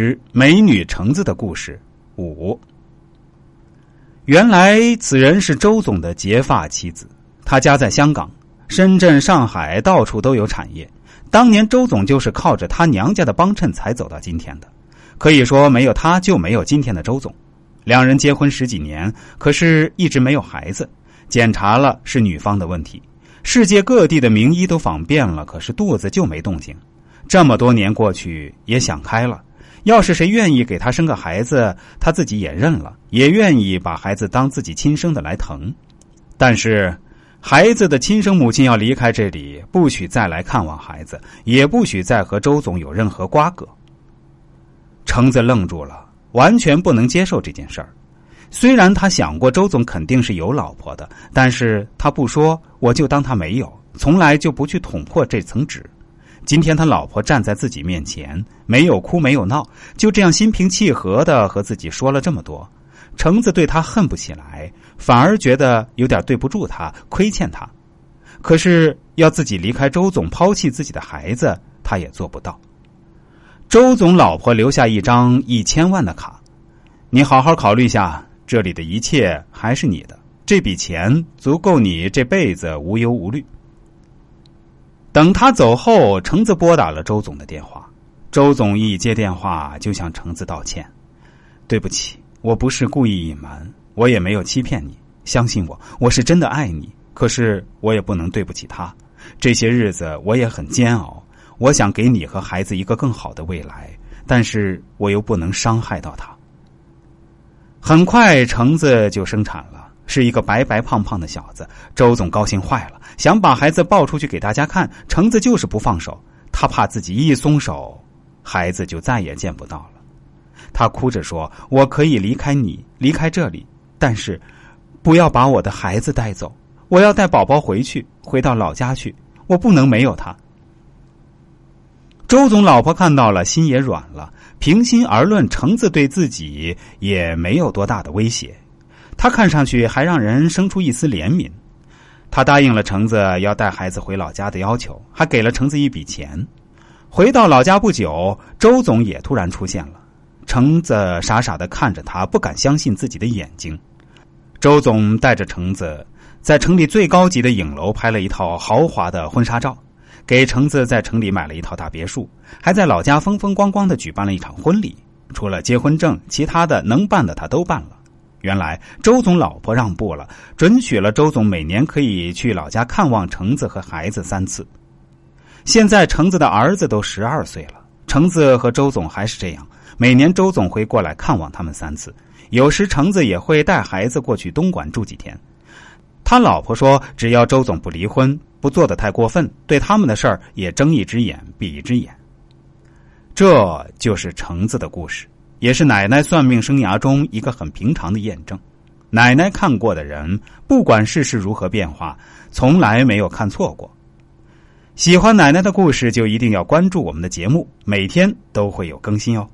之美女橙子的故事五。原来此人是周总的结发妻子，他家在香港、深圳、上海，到处都有产业。当年周总就是靠着他娘家的帮衬才走到今天的，可以说没有他就没有今天的周总。两人结婚十几年，可是一直没有孩子。检查了是女方的问题，世界各地的名医都访遍了，可是肚子就没动静。这么多年过去，也想开了。要是谁愿意给他生个孩子，他自己也认了，也愿意把孩子当自己亲生的来疼。但是，孩子的亲生母亲要离开这里，不许再来看望孩子，也不许再和周总有任何瓜葛。橙子愣住了，完全不能接受这件事儿。虽然他想过周总肯定是有老婆的，但是他不说，我就当他没有，从来就不去捅破这层纸。今天他老婆站在自己面前，没有哭没有闹，就这样心平气和的和自己说了这么多。橙子对他恨不起来，反而觉得有点对不住他，亏欠他。可是要自己离开周总，抛弃自己的孩子，他也做不到。周总老婆留下一张一千万的卡，你好好考虑一下，这里的一切还是你的，这笔钱足够你这辈子无忧无虑。等他走后，橙子拨打了周总的电话。周总一接电话就向橙子道歉：“对不起，我不是故意隐瞒，我也没有欺骗你。相信我，我是真的爱你。可是我也不能对不起他。这些日子我也很煎熬，我想给你和孩子一个更好的未来，但是我又不能伤害到他。”很快，橙子就生产了。是一个白白胖胖的小子，周总高兴坏了，想把孩子抱出去给大家看。橙子就是不放手，他怕自己一松手，孩子就再也见不到了。他哭着说：“我可以离开你，离开这里，但是不要把我的孩子带走。我要带宝宝回去，回到老家去。我不能没有他。”周总老婆看到了，心也软了。平心而论，橙子对自己也没有多大的威胁。他看上去还让人生出一丝怜悯，他答应了橙子要带孩子回老家的要求，还给了橙子一笔钱。回到老家不久，周总也突然出现了。橙子傻傻的看着他，不敢相信自己的眼睛。周总带着橙子在城里最高级的影楼拍了一套豪华的婚纱照，给橙子在城里买了一套大别墅，还在老家风风光光的举办了一场婚礼。除了结婚证，其他的能办的他都办了。原来周总老婆让步了，准许了周总每年可以去老家看望橙子和孩子三次。现在橙子的儿子都十二岁了，橙子和周总还是这样，每年周总会过来看望他们三次，有时橙子也会带孩子过去东莞住几天。他老婆说，只要周总不离婚，不做的太过分，对他们的事儿也睁一只眼闭一只眼。这就是橙子的故事。也是奶奶算命生涯中一个很平常的验证。奶奶看过的人，不管世事如何变化，从来没有看错过。喜欢奶奶的故事，就一定要关注我们的节目，每天都会有更新哦。